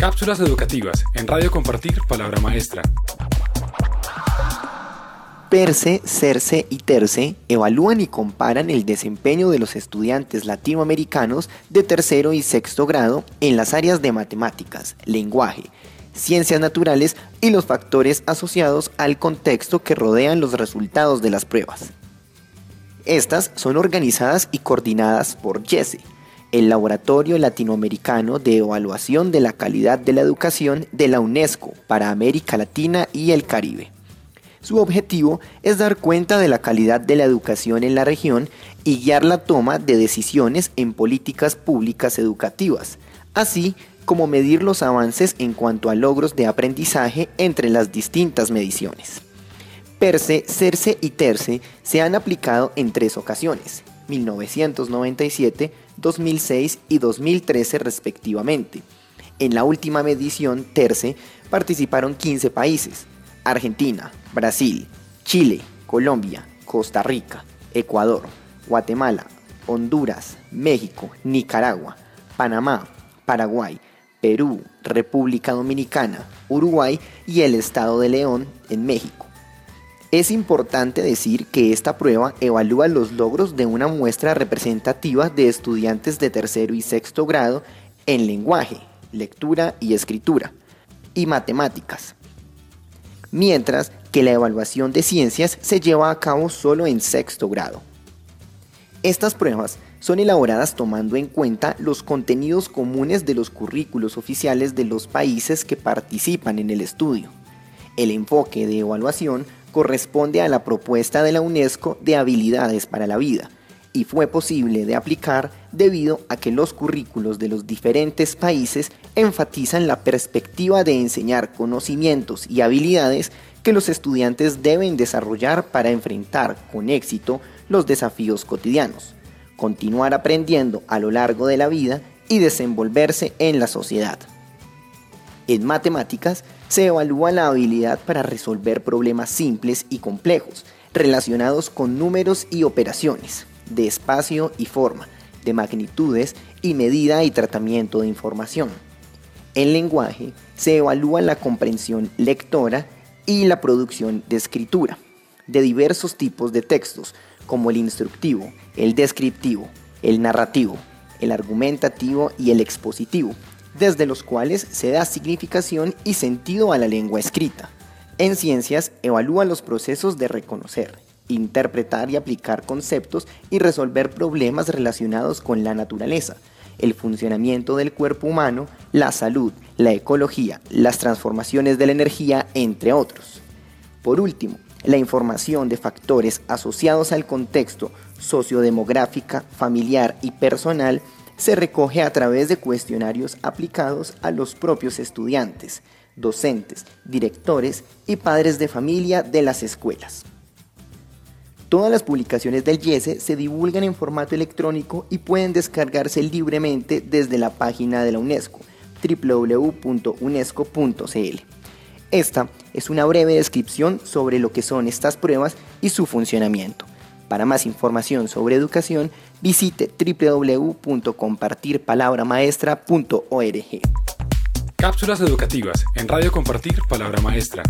Cápsulas educativas en Radio Compartir Palabra Maestra. Perse, Cerce y Terce evalúan y comparan el desempeño de los estudiantes latinoamericanos de tercero y sexto grado en las áreas de matemáticas, lenguaje, ciencias naturales y los factores asociados al contexto que rodean los resultados de las pruebas. Estas son organizadas y coordinadas por Jesse, el Laboratorio Latinoamericano de Evaluación de la Calidad de la Educación de la UNESCO para América Latina y el Caribe. Su objetivo es dar cuenta de la calidad de la educación en la región y guiar la toma de decisiones en políticas públicas educativas, así como medir los avances en cuanto a logros de aprendizaje entre las distintas mediciones. Perse, Cerce y Terce se han aplicado en tres ocasiones, 1997, 2006 y 2013 respectivamente. En la última medición, Terce, participaron 15 países, Argentina, Brasil, Chile, Colombia, Costa Rica, Ecuador, Guatemala, Honduras, México, Nicaragua, Panamá, Paraguay, Perú, República Dominicana, Uruguay y el Estado de León en México. Es importante decir que esta prueba evalúa los logros de una muestra representativa de estudiantes de tercero y sexto grado en lenguaje, lectura y escritura, y matemáticas, mientras que la evaluación de ciencias se lleva a cabo solo en sexto grado. Estas pruebas son elaboradas tomando en cuenta los contenidos comunes de los currículos oficiales de los países que participan en el estudio. El enfoque de evaluación corresponde a la propuesta de la UNESCO de habilidades para la vida y fue posible de aplicar debido a que los currículos de los diferentes países enfatizan la perspectiva de enseñar conocimientos y habilidades que los estudiantes deben desarrollar para enfrentar con éxito los desafíos cotidianos, continuar aprendiendo a lo largo de la vida y desenvolverse en la sociedad. En matemáticas se evalúa la habilidad para resolver problemas simples y complejos relacionados con números y operaciones, de espacio y forma, de magnitudes y medida y tratamiento de información. En lenguaje se evalúa la comprensión lectora y la producción de escritura, de diversos tipos de textos, como el instructivo, el descriptivo, el narrativo, el argumentativo y el expositivo desde los cuales se da significación y sentido a la lengua escrita. En ciencias evalúa los procesos de reconocer, interpretar y aplicar conceptos y resolver problemas relacionados con la naturaleza, el funcionamiento del cuerpo humano, la salud, la ecología, las transformaciones de la energía, entre otros. Por último, la información de factores asociados al contexto sociodemográfica, familiar y personal se recoge a través de cuestionarios aplicados a los propios estudiantes, docentes, directores y padres de familia de las escuelas. Todas las publicaciones del YESE se divulgan en formato electrónico y pueden descargarse libremente desde la página de la UNESCO, www.unesco.cl. Esta es una breve descripción sobre lo que son estas pruebas y su funcionamiento. Para más información sobre educación, visite www.compartirpalabramaestra.org. Cápsulas educativas en Radio Compartir Palabra Maestra.